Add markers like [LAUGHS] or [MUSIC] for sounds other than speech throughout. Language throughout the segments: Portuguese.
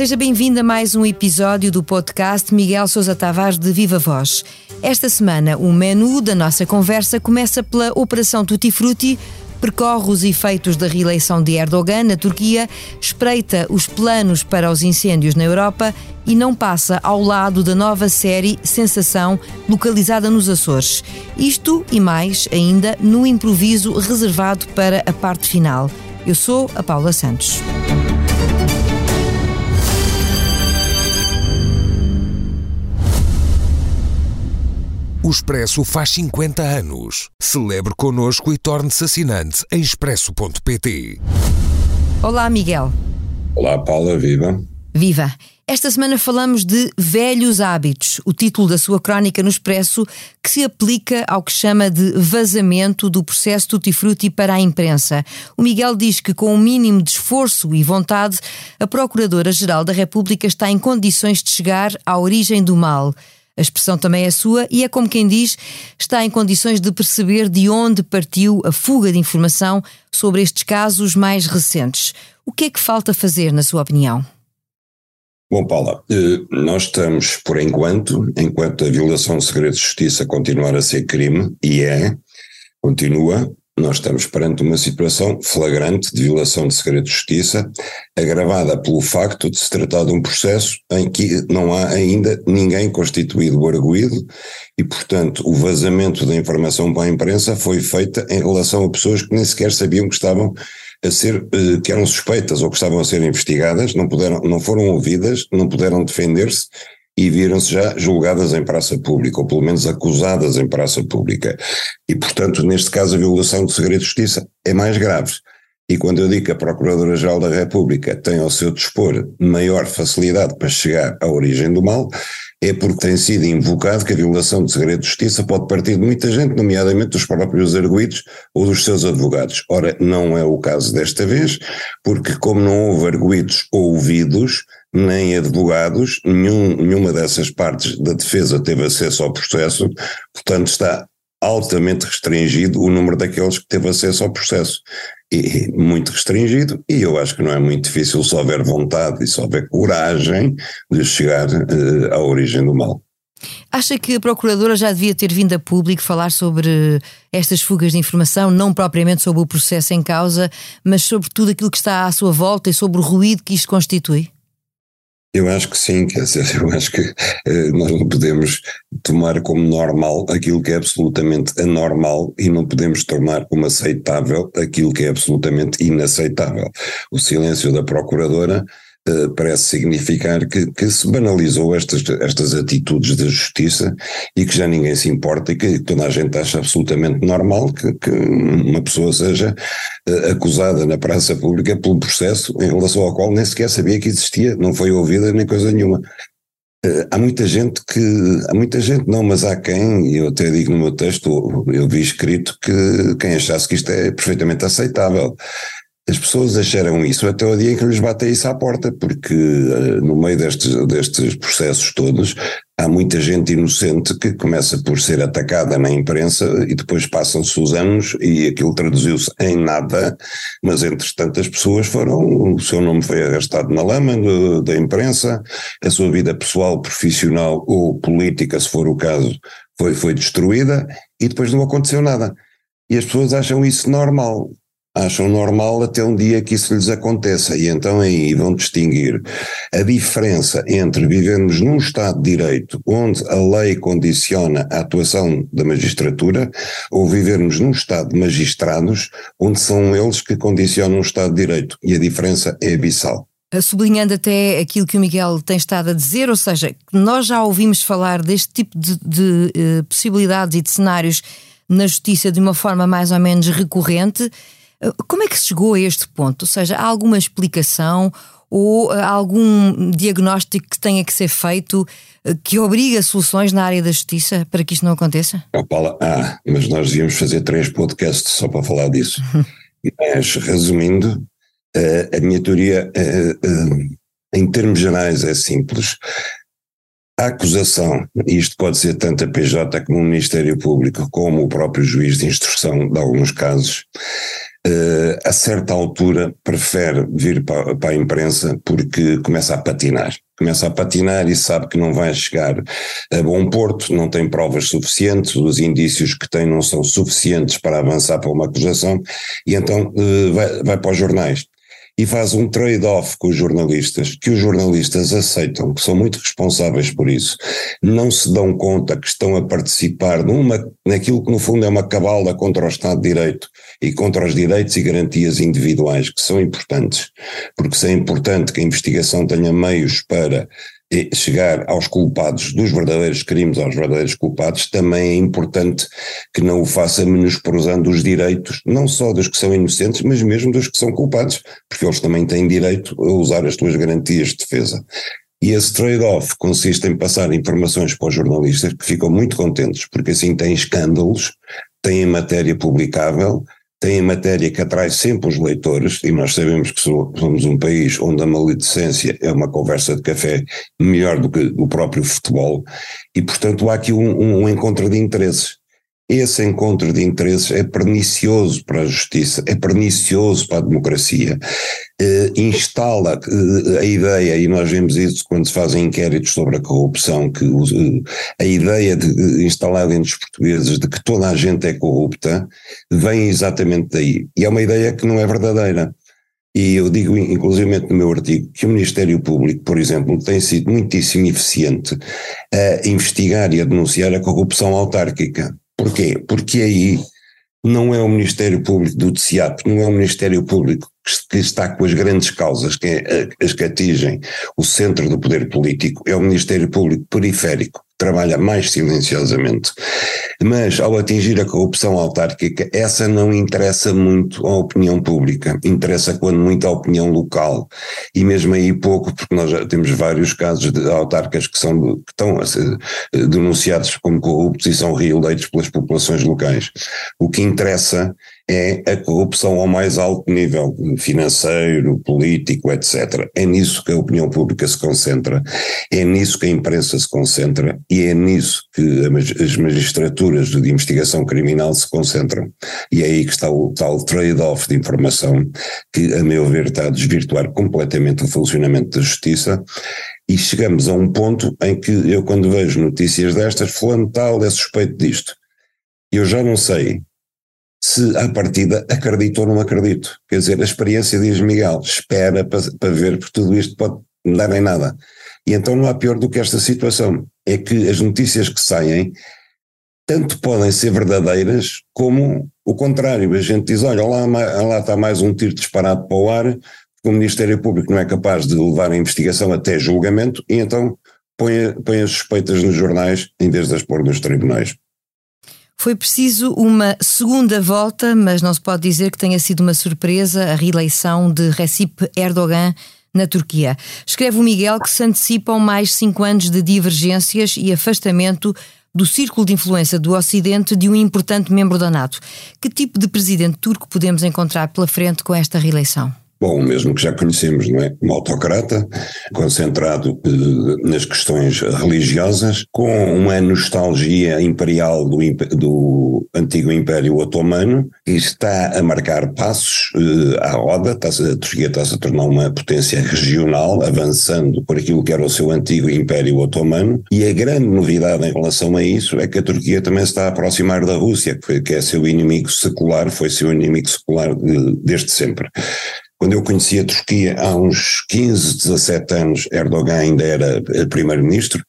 Seja bem-vindo a mais um episódio do podcast Miguel Sousa Tavares de Viva Voz. Esta semana, o menu da nossa conversa começa pela Operação Tutti Frutti, percorre os efeitos da reeleição de Erdogan na Turquia, espreita os planos para os incêndios na Europa e não passa ao lado da nova série Sensação, localizada nos Açores. Isto e mais ainda no improviso reservado para a parte final. Eu sou a Paula Santos. O Expresso faz 50 anos. Celebre connosco e torne-se assinante em expresso.pt. Olá, Miguel. Olá, Paula, viva. Viva! Esta semana falamos de velhos hábitos, o título da sua crónica no Expresso, que se aplica ao que chama de vazamento do processo Tutti Frutti para a imprensa. O Miguel diz que, com o um mínimo de esforço e vontade, a Procuradora-Geral da República está em condições de chegar à origem do mal. A expressão também é sua e é como quem diz, está em condições de perceber de onde partiu a fuga de informação sobre estes casos mais recentes. O que é que falta fazer, na sua opinião? Bom, Paula, eh, nós estamos, por enquanto, enquanto a violação de segredo de justiça continuar a ser crime, e é, continua, nós estamos perante uma situação flagrante de violação de segredo de justiça, agravada pelo facto de se tratar de um processo em que não há ainda ninguém constituído o arguído e, portanto, o vazamento da informação para a imprensa foi feita em relação a pessoas que nem sequer sabiam que estavam a ser, eh, que eram suspeitas ou que estavam a ser investigadas, não puderam, não foram ouvidas, não puderam defender-se e viram-se já julgadas em praça pública, ou pelo menos acusadas em praça pública. E, portanto, neste caso, a violação do segredo de justiça é mais grave. E quando eu digo que a Procuradora-Geral da República tem ao seu dispor maior facilidade para chegar à origem do mal, é porque tem sido invocado que a violação de segredo de justiça pode partir de muita gente, nomeadamente dos próprios arguídos ou dos seus advogados. Ora, não é o caso desta vez, porque como não houve arguídos ouvidos, nem advogados, nenhum, nenhuma dessas partes da defesa teve acesso ao processo, portanto está altamente restringido o número daqueles que teve acesso ao processo. E muito restringido, e eu acho que não é muito difícil se houver vontade e se houver coragem de chegar uh, à origem do mal. Acha que a Procuradora já devia ter vindo a público falar sobre estas fugas de informação, não propriamente sobre o processo em causa, mas sobre tudo aquilo que está à sua volta e sobre o ruído que isto constitui? Eu acho que sim, quer dizer, [LAUGHS] eu acho que eh, nós não podemos tomar como normal aquilo que é absolutamente anormal e não podemos tornar como aceitável aquilo que é absolutamente inaceitável. O silêncio da Procuradora eh, parece significar que, que, se banalizou estas, estas atitudes da justiça e que já ninguém se importa e que toda a gente acha absolutamente normal que, que uma pessoa seja uh, acusada na praça pública pelo processo em relação ao qual nem sequer sabia que existia, não foi ouvida nem coisa nenhuma. Uh, há muita gente que, há muita gente não, mas há quem, eu até digo no meu texto, eu vi escrito que quem achasse que isto é perfeitamente aceitável. As pessoas acharam isso até o dia em que lhes bate isso à porta, porque uh, no meio destes, destes processos todos há muita gente inocente que começa por ser atacada na imprensa e depois passam-se os anos e aquilo traduziu-se em nada, mas entretanto as pessoas foram, o seu nome foi arrastado na lama do, da imprensa, a sua vida pessoal, profissional ou política, se for o caso, foi, foi destruída e depois não aconteceu nada. E as pessoas acham isso normal acham normal até um dia que isso lhes aconteça. E então aí vão distinguir a diferença entre vivermos num Estado de Direito onde a lei condiciona a atuação da magistratura ou vivermos num Estado de magistrados onde são eles que condicionam o Estado de Direito. E a diferença é abissal. Sublinhando até aquilo que o Miguel tem estado a dizer, ou seja, nós já ouvimos falar deste tipo de, de uh, possibilidades e de cenários na justiça de uma forma mais ou menos recorrente, como é que se chegou a este ponto? Ou seja, há alguma explicação ou há algum diagnóstico que tenha que ser feito eh, que obriga soluções na área da justiça para que isto não aconteça? Oh, Paula, ah, mas nós devíamos fazer três podcasts só para falar disso. [LAUGHS] mas, resumindo, eh, a minha teoria, eh, em termos gerais, é simples. A acusação, e isto pode ser tanto a PJ como o Ministério Público, como o próprio juiz de instrução de alguns casos, a certa altura prefere vir para, para a imprensa porque começa a patinar. Começa a patinar e sabe que não vai chegar a bom porto, não tem provas suficientes, os indícios que tem não são suficientes para avançar para uma acusação, e então uh, vai, vai para os jornais e faz um trade-off com os jornalistas, que os jornalistas aceitam, que são muito responsáveis por isso, não se dão conta que estão a participar numa, naquilo que no fundo é uma cabala contra o Estado de Direito e contra os direitos e garantias individuais, que são importantes, porque se é importante que a investigação tenha meios para chegar aos culpados dos verdadeiros crimes, aos verdadeiros culpados, também é importante que não o faça menosprezando os direitos, não só dos que são inocentes, mas mesmo dos que são culpados, porque eles também têm direito a usar as suas garantias de defesa. E esse trade-off consiste em passar informações para os jornalistas que ficam muito contentes, porque assim têm escândalos, têm matéria publicável, tem matéria que atrai sempre os leitores, e nós sabemos que somos um país onde a maledicência é uma conversa de café melhor do que o próprio futebol, e portanto há aqui um, um encontro de interesses. Esse encontro de interesses é pernicioso para a justiça, é pernicioso para a democracia. Eh, instala eh, a ideia, e nós vemos isso quando se fazem inquéritos sobre a corrupção, que eh, a ideia de, instalada entre os portugueses de que toda a gente é corrupta vem exatamente daí. E é uma ideia que não é verdadeira. E eu digo, inclusive no meu artigo, que o Ministério Público, por exemplo, tem sido muitíssimo eficiente a investigar e a denunciar a corrupção autárquica. Porquê? Porque aí não é o Ministério Público do TCIAP, não é o Ministério Público que está com as grandes causas, que é as que atingem o centro do poder político, é o Ministério Público periférico, trabalha mais silenciosamente. Mas ao atingir a corrupção autárquica, essa não interessa muito à opinião pública, interessa quando muito à opinião local. E mesmo aí pouco, porque nós já temos vários casos de autarcas que, são, que estão a ser eh, denunciados como corruptos e são reeleitos pelas populações locais. O que interessa é a corrupção ao mais alto nível, financeiro, político, etc. É nisso que a opinião pública se concentra, é nisso que a imprensa se concentra e é nisso que as magistraturas de investigação criminal se concentram. E é aí que está o tal trade-off de informação que, a meu ver, está a desvirtuar completamente o funcionamento da justiça e chegamos a um ponto em que eu, quando vejo notícias destas, fulano tal é suspeito disto. Eu já não sei se à partida acredito ou não acredito. Quer dizer, a experiência diz Miguel, espera para, para ver, porque tudo isto pode dar em nada. E então não há pior do que esta situação, é que as notícias que saem tanto podem ser verdadeiras como o contrário. A gente diz, olha, lá, lá está mais um tiro disparado para o ar, porque o Ministério Público não é capaz de levar a investigação até julgamento, e então põe, põe as suspeitas nos jornais em vez de as pôr nos tribunais. Foi preciso uma segunda volta, mas não se pode dizer que tenha sido uma surpresa a reeleição de Recep Erdogan na Turquia. Escreve o Miguel que se antecipam mais cinco anos de divergências e afastamento do círculo de influência do Ocidente de um importante membro da NATO. Que tipo de presidente turco podemos encontrar pela frente com esta reeleição? Bom, o mesmo que já conhecemos, não é? Um autocrata, concentrado eh, nas questões religiosas, com uma nostalgia imperial do, do antigo Império Otomano, e está a marcar passos eh, à roda, está a Turquia está-se a tornar uma potência regional, avançando por aquilo que era o seu antigo Império Otomano, e a grande novidade em relação a isso é que a Turquia também está a aproximar da Rússia, que, foi, que é seu inimigo secular, foi seu inimigo secular de, desde sempre. Quando eu conheci a Turquia há uns 15, 17 anos, Erdogan ainda era primeiro-ministro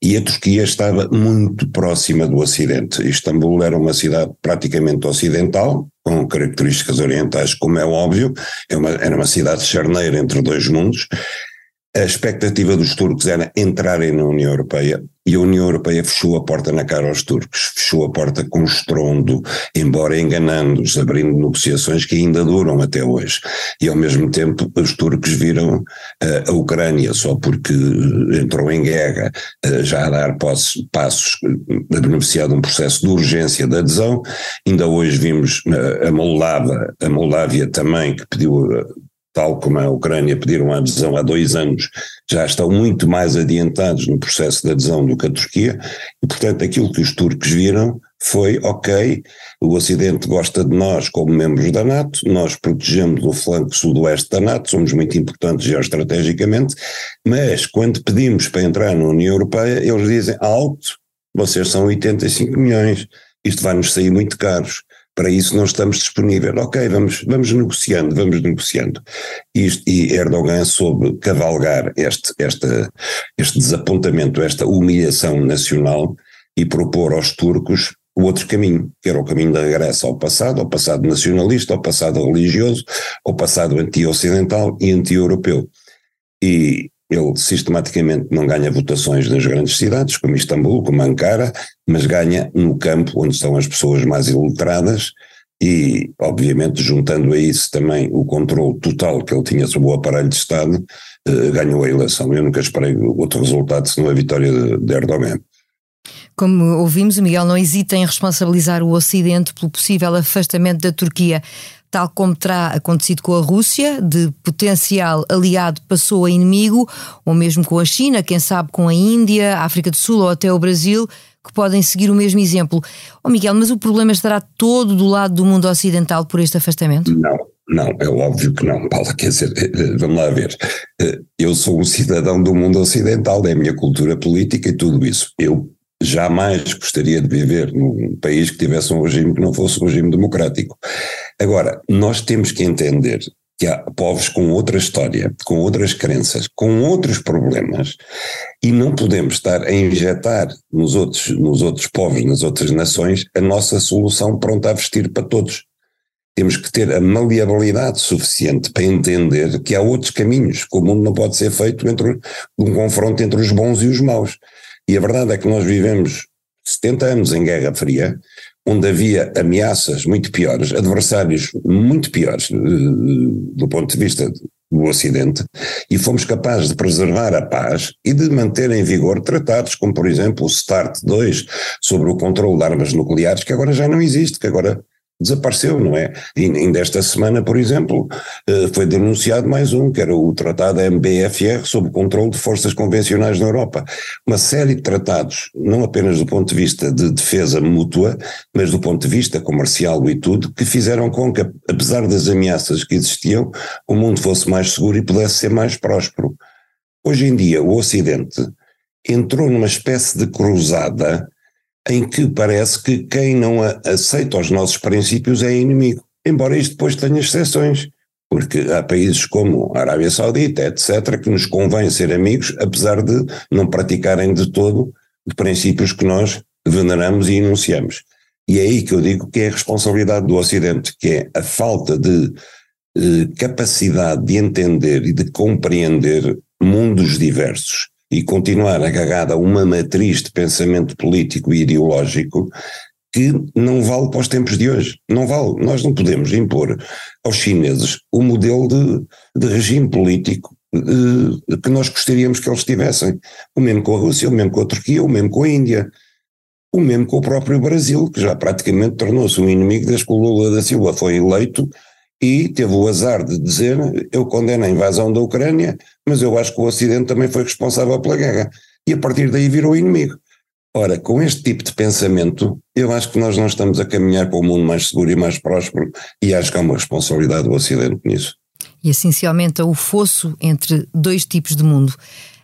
e a Turquia estava muito próxima do Ocidente. Istambul era uma cidade praticamente ocidental, com características orientais, como é óbvio, é era uma cidade charneira entre dois mundos, a expectativa dos turcos era entrarem na União Europeia e a União Europeia fechou a porta na cara aos turcos, fechou a porta com estrondo, embora enganando-os, abrindo negociações que ainda duram até hoje. E ao mesmo tempo os turcos viram uh, a Ucrânia, só porque entrou em guerra, uh, já a dar passos, passos a beneficiar de um processo de urgência de adesão. Ainda hoje vimos uh, a Moldávia, a Moldávia também, que pediu tal como a Ucrânia pediram a adesão há dois anos, já estão muito mais adiantados no processo de adesão do que a Turquia, e portanto aquilo que os turcos viram foi, ok, o Ocidente gosta de nós como membros da NATO, nós protegemos o flanco sudoeste da NATO, somos muito importantes geoestrategicamente, mas quando pedimos para entrar na União Europeia, eles dizem alto, vocês são 85 milhões, isto vai nos sair muito caros. Para isso não estamos disponíveis. Ok, vamos, vamos negociando, vamos negociando. Isto, e Erdogan soube cavalgar este, este, este desapontamento, esta humilhação nacional e propor aos turcos o outro caminho, que era o caminho da regresso ao passado, ao passado nacionalista, ao passado religioso, ao passado anti-ocidental e anti-europeu. E ele sistematicamente não ganha votações nas grandes cidades, como Istambul, como Ankara, mas ganha no campo, onde estão as pessoas mais iletradas, e, obviamente, juntando a isso também o controle total que ele tinha sobre o aparelho de Estado, eh, ganhou a eleição. Eu nunca esperei outro resultado senão a vitória de, de Erdogan. Como ouvimos, o Miguel não hesita em responsabilizar o Ocidente pelo possível afastamento da Turquia tal como terá acontecido com a Rússia, de potencial aliado passou a inimigo, ou mesmo com a China, quem sabe com a Índia, a África do Sul ou até o Brasil, que podem seguir o mesmo exemplo. Oh Miguel, mas o problema estará todo do lado do mundo ocidental por este afastamento? Não, não, é óbvio que não, Paula. Quer dizer, eh, eh, vamos lá ver. Eh, eu sou um cidadão do mundo ocidental, é a minha cultura política e tudo isso. Eu jamais gostaria de viver num país que tivesse um regime que não fosse um regime democrático. Agora, nós temos que entender que há povos com outra história, com outras crenças, com outros problemas, e não podemos estar a injetar nos outros, nos outros povos, nas outras nações, a nossa solução pronta a vestir para todos. Temos que ter a maleabilidade suficiente para entender que há outros caminhos, que o mundo não pode ser feito entre um confronto entre os bons e os maus. E a verdade é que nós vivemos 70 anos em Guerra Fria, onde havia ameaças muito piores, adversários muito piores eh, do ponto de vista do Ocidente, e fomos capazes de preservar a paz e de manter em vigor tratados, como por exemplo o START 2 sobre o controle de armas nucleares, que agora já não existe, que agora desapareceu, não é? E ainda esta semana, por exemplo, eh, foi denunciado mais um, que era o Tratado MBFR sobre o controle de forças convencionais na Europa. Uma série de tratados, não apenas do ponto de vista de defesa mútua, mas do ponto de vista comercial e tudo, que fizeram com que, apesar das ameaças que existiam, o mundo fosse mais seguro e pudesse ser mais próspero. Hoje em dia, o Ocidente entrou numa espécie de cruzada em que parece que quem não aceita os nossos princípios é inimigo. Embora isto depois tenha exceções, porque há países como a Arábia Saudita, etc., que nos convém ser amigos, apesar de não praticarem de todo os princípios que nós veneramos e enunciamos. E é aí que eu digo que é a responsabilidade do Ocidente, que é a falta de eh, capacidade de entender e de compreender mundos diversos e continuar agarrada a uma matriz de pensamento político e ideológico que não vale para os tempos de hoje. Não vale. Nós não podemos impor aos chineses o modelo de, de regime político eh, que nós gostaríamos que eles tivessem. O mesmo com a Rússia, o mesmo com a Turquia, o mesmo com a Índia. O mesmo com o próprio Brasil, que já praticamente tornou-se um inimigo desde que o Lula da Silva foi eleito e teve o azar de dizer: Eu condeno a invasão da Ucrânia, mas eu acho que o Ocidente também foi responsável pela guerra. E a partir daí virou inimigo. Ora, com este tipo de pensamento, eu acho que nós não estamos a caminhar para um mundo mais seguro e mais próspero, e acho que há uma responsabilidade do Ocidente nisso. E assim se aumenta o fosso entre dois tipos de mundo.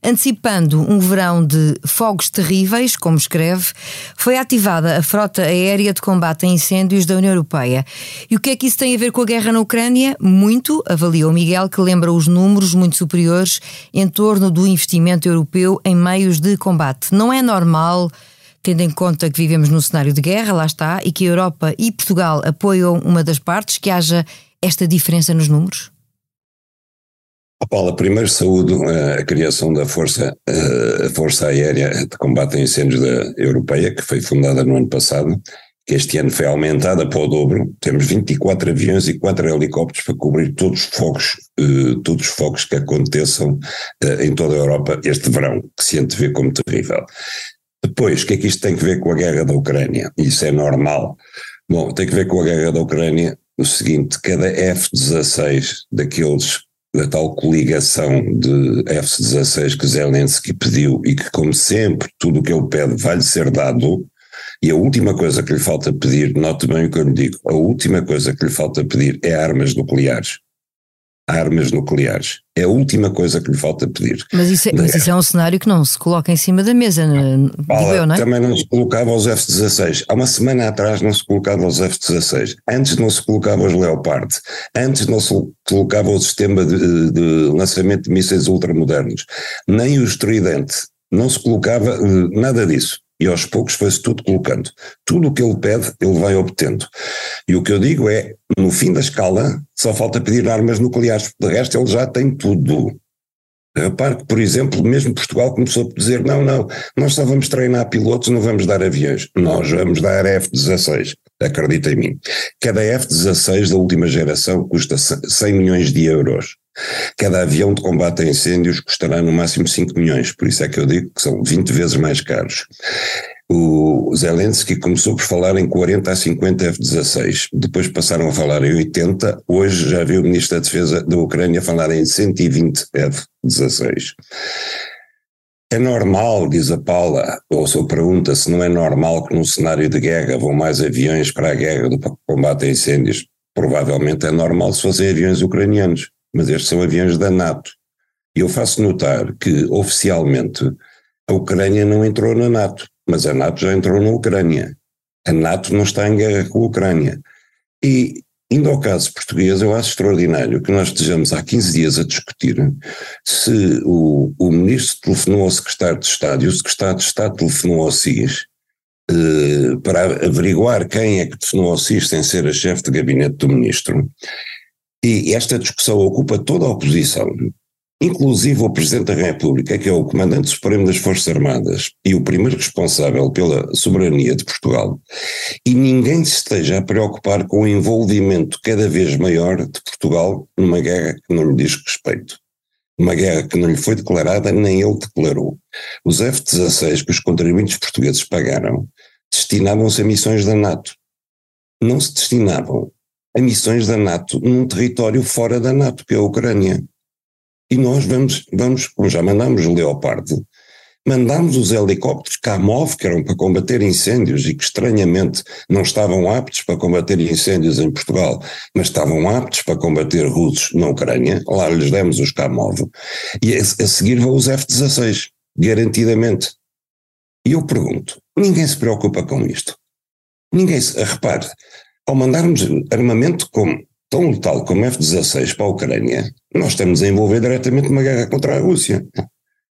Antecipando um verão de fogos terríveis, como escreve, foi ativada a frota aérea de combate a incêndios da União Europeia. E o que é que isso tem a ver com a guerra na Ucrânia? Muito, avaliou Miguel, que lembra os números muito superiores em torno do investimento europeu em meios de combate. Não é normal tendo em conta que vivemos num cenário de guerra, lá está, e que a Europa e Portugal apoiam uma das partes, que haja esta diferença nos números? Paula, primeiro saúdo eh, a criação da Força, eh, a Força Aérea de Combate a Incêndios da Europeia, que foi fundada no ano passado, que este ano foi aumentada para o dobro. Temos 24 aviões e 4 helicópteros para cobrir todos os fogos, eh, todos os fogos que aconteçam em toda a Europa este verão, que se antevê como terrível. Depois, o que é que isto tem a ver com a guerra da Ucrânia? Isso é normal. Bom, tem a ver com a guerra da Ucrânia o seguinte: cada F-16 daqueles da tal coligação de F-16 que Zelensky pediu e que, como sempre, tudo o que ele pede vai-lhe ser dado, e a última coisa que lhe falta pedir, note bem o que eu lhe digo, a última coisa que lhe falta pedir é armas nucleares armas nucleares. É a última coisa que lhe falta pedir. Mas isso, é, mas isso é um cenário que não se coloca em cima da mesa, Fala, eu, não é? Também não se colocava os F-16. Há uma semana atrás não se colocava os F-16. Antes não se colocava os Leopard. Antes não se colocava o sistema de, de lançamento de mísseis ultramodernos. Nem o Trident. Não se colocava eh, nada disso e aos poucos foi-se tudo colocando. Tudo o que ele pede, ele vai obtendo. E o que eu digo é, no fim da escala, só falta pedir armas nucleares, de resto ele já tem tudo. Repare que, por exemplo, mesmo Portugal começou a dizer: não, não, nós só vamos treinar pilotos, não vamos dar aviões. Nós vamos dar F-16. Acredita em mim. Cada F-16 da última geração custa 100 milhões de euros. Cada avião de combate a incêndios custará no máximo 5 milhões, por isso é que eu digo que são 20 vezes mais caros. O Zelensky começou por falar em 40 a 50 F-16, depois passaram a falar em 80, hoje já viu o Ministro da Defesa da Ucrânia falar em 120 F-16. É normal, diz a Paula, ou se pergunta se não é normal que num cenário de guerra vão mais aviões para a guerra do que combate a incêndios. Provavelmente é normal se fossem aviões ucranianos mas estes são aviões da NATO. E eu faço notar que, oficialmente, a Ucrânia não entrou na NATO, mas a NATO já entrou na Ucrânia. A NATO não está em guerra com a Ucrânia. E, indo ao caso português, eu acho extraordinário que nós estejamos há 15 dias a discutir se o, o ministro telefonou ao secretário de Estado e o secretário de Estado telefonou ao SIS eh, para averiguar quem é que telefonou ao SIS sem ser a chefe de gabinete do ministro. E esta discussão ocupa toda a oposição, inclusive o Presidente da República, que é o Comandante Supremo das Forças Armadas e o primeiro responsável pela soberania de Portugal, e ninguém se esteja a preocupar com o envolvimento cada vez maior de Portugal numa guerra que não lhe diz respeito. Uma guerra que não lhe foi declarada, nem ele declarou. Os F-16 que os contribuintes portugueses pagaram destinavam-se a missões da NATO. Não se destinavam a missões da NATO num território fora da NATO, que é a Ucrânia. E nós vamos, vamos como já mandámos o Leopard, mandámos os helicópteros Kamov, que eram para combater incêndios e que estranhamente não estavam aptos para combater incêndios em Portugal, mas estavam aptos para combater russos na Ucrânia, lá lhes demos os Kamov, e a, a seguir vão os F-16, garantidamente. E eu pergunto, ninguém se preocupa com isto. Ninguém se, repare, ao mandarmos armamento como, tão letal como F-16 para a Ucrânia, nós estamos a envolver diretamente uma guerra contra a Rússia.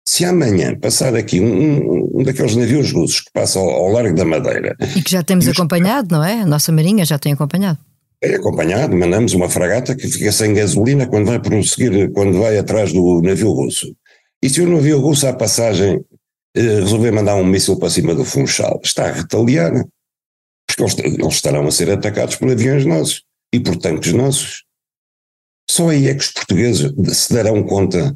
Se amanhã passar aqui um, um daqueles navios russos que passa ao, ao, Largo da Madeira. E que já temos acompanhado, não é? A nossa Marinha já tem acompanhado. É acompanhado, mandamos uma fragata que fica sem gasolina quando vai prosseguir, quando vai atrás do navio russo. E se o navio russo à passagem eh, resolver mandar um míssil para cima do Funchal, está a retaliar porque eles, eles estarão a ser atacados por aviões nossos e por tanques nossos. Só aí é que os portugueses se darão conta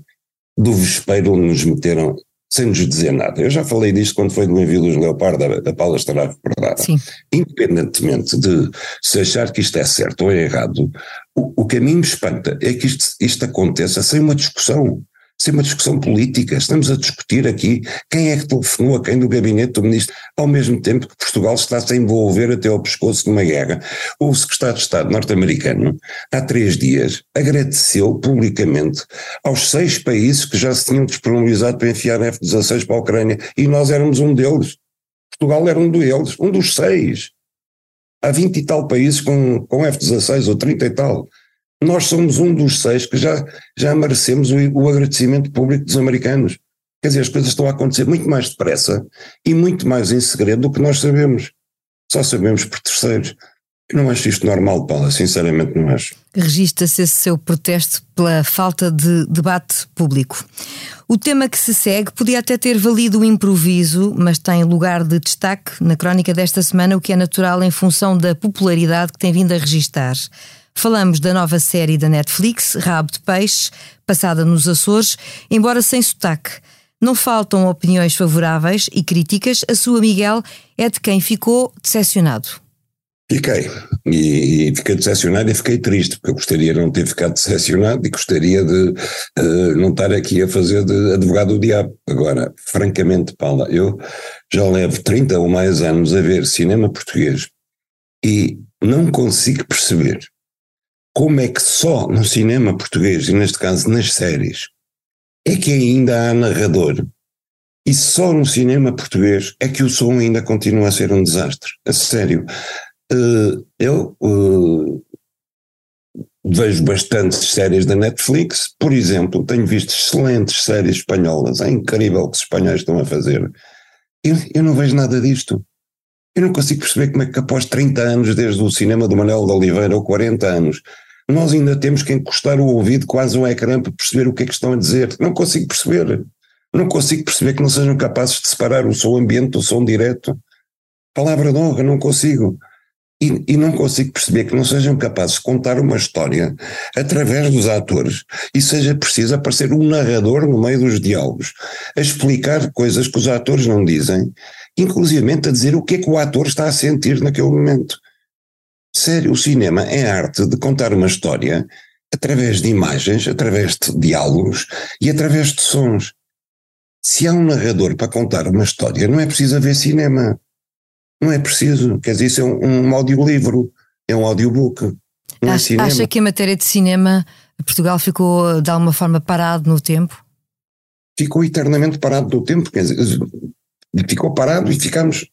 do vespeiro onde nos meteram sem nos dizer nada. Eu já falei disto quando foi do envio dos Leopard, a, a Paula estará recordada. Sim. Independentemente de se achar que isto é certo ou é errado, o, o que a mim me espanta é que isto, isto aconteça sem uma discussão. Isso é uma discussão política. Estamos a discutir aqui quem é que telefonou a quem do gabinete do ministro, ao mesmo tempo que Portugal está-se a envolver até ao pescoço numa guerra. O secretário de Estado norte-americano, há três dias, agradeceu publicamente aos seis países que já se tinham disponibilizado para enfiar F-16 para a Ucrânia e nós éramos um deles. Portugal era um deles, um dos seis. Há 20 e tal países com, com F-16 ou 30 e tal nós somos um dos seis que já, já merecemos o, o agradecimento público dos americanos. Quer dizer, as coisas estão a acontecer muito mais depressa e muito mais em segredo do que nós sabemos. Só sabemos por terceiros. Eu não acho isto normal, Paula, sinceramente não acho. Registra-se esse seu protesto pela falta de debate público. O tema que se segue podia até ter valido o improviso, mas tem lugar de destaque na crónica desta semana, o que é natural em função da popularidade que tem vindo a registar. Falamos da nova série da Netflix, Rabo de Peixe, passada nos Açores, embora sem sotaque. Não faltam opiniões favoráveis e críticas, a sua Miguel é de quem ficou decepcionado. Fiquei. E, e, fiquei decepcionado e fiquei triste, porque eu gostaria de não ter ficado decepcionado e gostaria de uh, não estar aqui a fazer de advogado do diabo. Agora, francamente, Paula, eu já levo 30 ou mais anos a ver cinema português e não consigo perceber como é que só no cinema português, e neste caso nas séries, é que ainda há narrador. E só no cinema português é que o som ainda continua a ser um desastre. A sério. Uh, eu uh, vejo bastantes séries da Netflix, por exemplo, tenho visto excelentes séries espanholas, é incrível o que os espanhóis estão a fazer. Eu, eu não vejo nada disto. Eu não consigo perceber como é que após 30 anos desde o cinema do Manuel de Oliveira, ou 40 anos, nós ainda temos que encostar o ouvido quase um ecrã para perceber o que é que estão a dizer. Não consigo perceber. Não consigo perceber que não sejam capazes de separar o som ambiente do som direto. Palavra de honra, não consigo. E, e, não consigo perceber que não sejam capazes de contar uma história através dos atores e seja preciso aparecer um narrador no meio dos diálogos a explicar coisas que os atores não dizem, inclusive a dizer o que é que o ator está a sentir naquele momento. Sério, o cinema é a arte de contar uma história através de imagens, através de diálogos e através de sons. Se há um narrador para contar uma história, não é preciso haver cinema. Não é preciso. Quer dizer, isso é um, um audiolivro, é um audiobook. Não acha, é cinema. acha que em matéria de cinema Portugal ficou de alguma forma parado no tempo? Ficou eternamente parado no tempo, quer dizer, ficou parado e ficamos.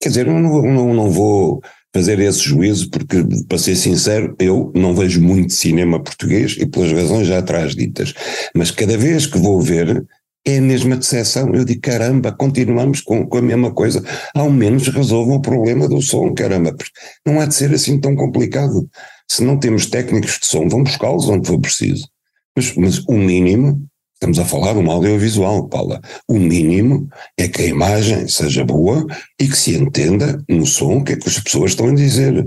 Quer dizer, não, não, não vou fazer esse juízo, porque, para ser sincero, eu não vejo muito cinema português e pelas razões já atrás ditas. Mas cada vez que vou ver, é a mesma decepção. Eu digo, caramba, continuamos com, com a mesma coisa. Ao menos resolvam o problema do som, caramba. Não há de ser assim tão complicado. Se não temos técnicos de som, vamos buscá-los onde for preciso. Mas, mas o mínimo, estamos a falar um audiovisual, Paula, o mínimo é que a imagem seja boa e que se entenda no som o que é que as pessoas estão a dizer.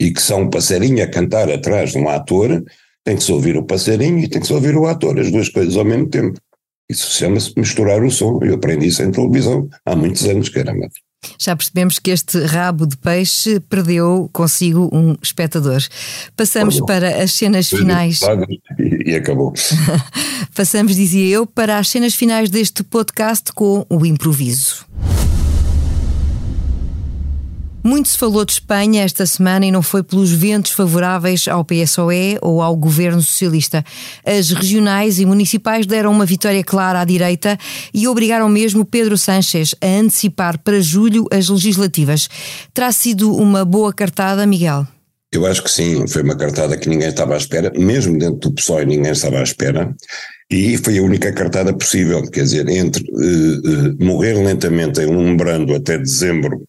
E que há um passarinho a cantar atrás de um ator, tem que se ouvir o passarinho e tem que se ouvir o ator, as duas coisas ao mesmo tempo. Isso chama-se misturar o som. Eu aprendi isso em televisão há muitos anos, caramba. Já percebemos que este rabo de peixe perdeu consigo um espectador. Passamos para as cenas finais. E acabou. [LAUGHS] Passamos, dizia eu, para as cenas finais deste podcast com o improviso. Muito se falou de Espanha esta semana e não foi pelos ventos favoráveis ao PSOE ou ao governo socialista. As regionais e municipais deram uma vitória clara à direita e obrigaram mesmo Pedro Sánchez a antecipar para julho as legislativas. Terá sido uma boa cartada, Miguel? Eu acho que sim, foi uma cartada que ninguém estava à espera, mesmo dentro do PSOE ninguém estava à espera. E foi a única cartada possível, quer dizer, entre uh, uh, morrer lentamente em um até dezembro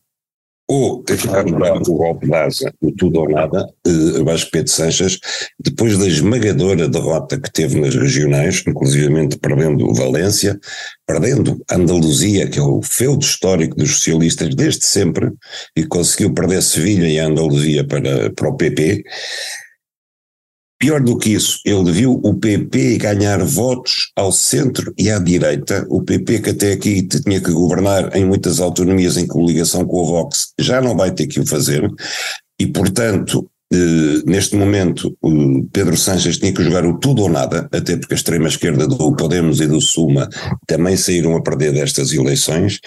ou deixar o golpe de asa, o tudo ou nada, eh, que Pedro Sanches, depois da esmagadora derrota que teve nas regionais, inclusivamente perdendo Valência, perdendo Andaluzia, que é o feudo histórico dos socialistas desde sempre, e conseguiu perder Sevilha e Andaluzia para, para o PP, Pior do que isso, ele viu o PP ganhar votos ao centro e à direita. O PP, que até aqui tinha que governar em muitas autonomias em coligação com o Vox, já não vai ter que o fazer. E, portanto, neste momento, Pedro Sanches tinha que jogar o tudo ou nada, até porque a extrema-esquerda do Podemos e do Suma também saíram a perder destas eleições,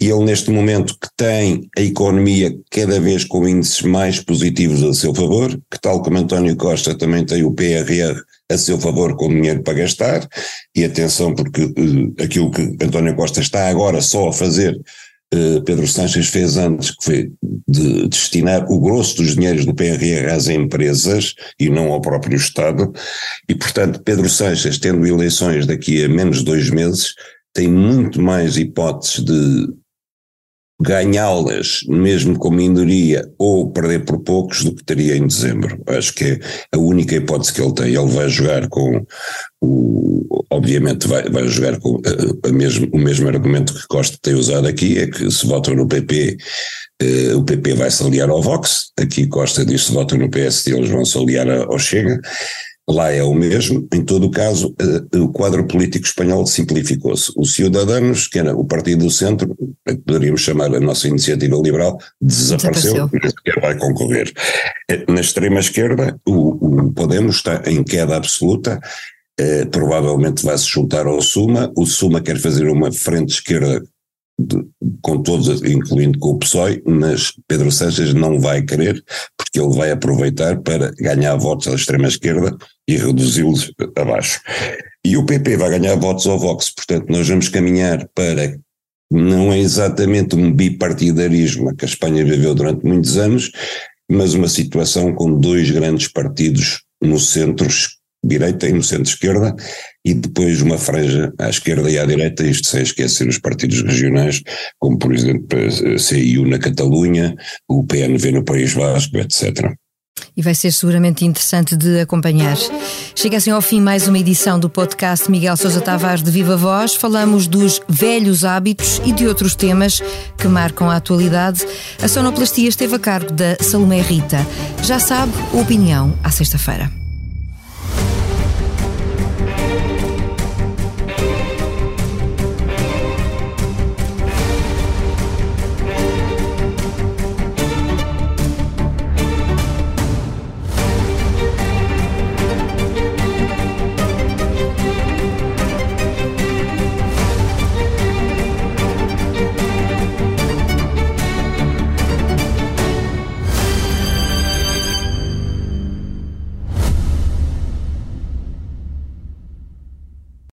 e ele, neste momento, que tem a economia cada vez com índices mais positivos a seu favor, que, tal como António Costa, também tem o PRR a seu favor com dinheiro para gastar, e atenção, porque uh, aquilo que António Costa está agora só a fazer eh, Pedro Sanches fez antes, que foi de destinar o grosso dos dinheiros do PRR às empresas e não ao próprio Estado, e portanto Pedro Sanches, tendo eleições daqui a menos de dois meses, tem muito mais hipóteses de ganhá-las mesmo com minoria ou perder por poucos do que teria em dezembro. Acho que é a única hipótese que ele tem. Ele vai jogar com o, obviamente vai, vai jogar com a, eh, a mesmo, o mesmo argumento que Costa tem usado aqui, é que se votam no PP, eh, o PP vai se aliar ao Vox, aqui Costa diz se votam no PSD eles vão se aliar ao Chega, lá é o mesmo. Em todo o caso, eh, o quadro político espanhol simplificou-se. O Ciudadanos, que era o partido do centro, poderíamos chamar a nossa iniciativa liberal, desapareceu, nem sequer vai concorrer. Eh, na extrema-esquerda, o, o Podemos está em queda absoluta. Eh, provavelmente vai se juntar ao Suma. O Suma quer fazer uma frente esquerda de, com todos, incluindo com o PSOE, mas Pedro Sánchez não vai querer, porque ele vai aproveitar para ganhar votos à extrema-esquerda e reduzi-los abaixo. E o PP vai ganhar votos ao Vox, portanto, nós vamos caminhar para. Não é exatamente um bipartidarismo que a Espanha viveu durante muitos anos, mas uma situação com dois grandes partidos no centro direita e no centro-esquerda, e depois uma franja à esquerda e à direita, isto sem esquecer os partidos regionais, como por exemplo a CIU na Catalunha, o PNV no País Vasco, etc. E vai ser seguramente interessante de acompanhar. Chega assim ao fim mais uma edição do podcast Miguel Sousa Tavares de Viva Voz. Falamos dos velhos hábitos e de outros temas que marcam a atualidade. A sonoplastia esteve a cargo da Salomé Rita. Já sabe, opinião à sexta-feira.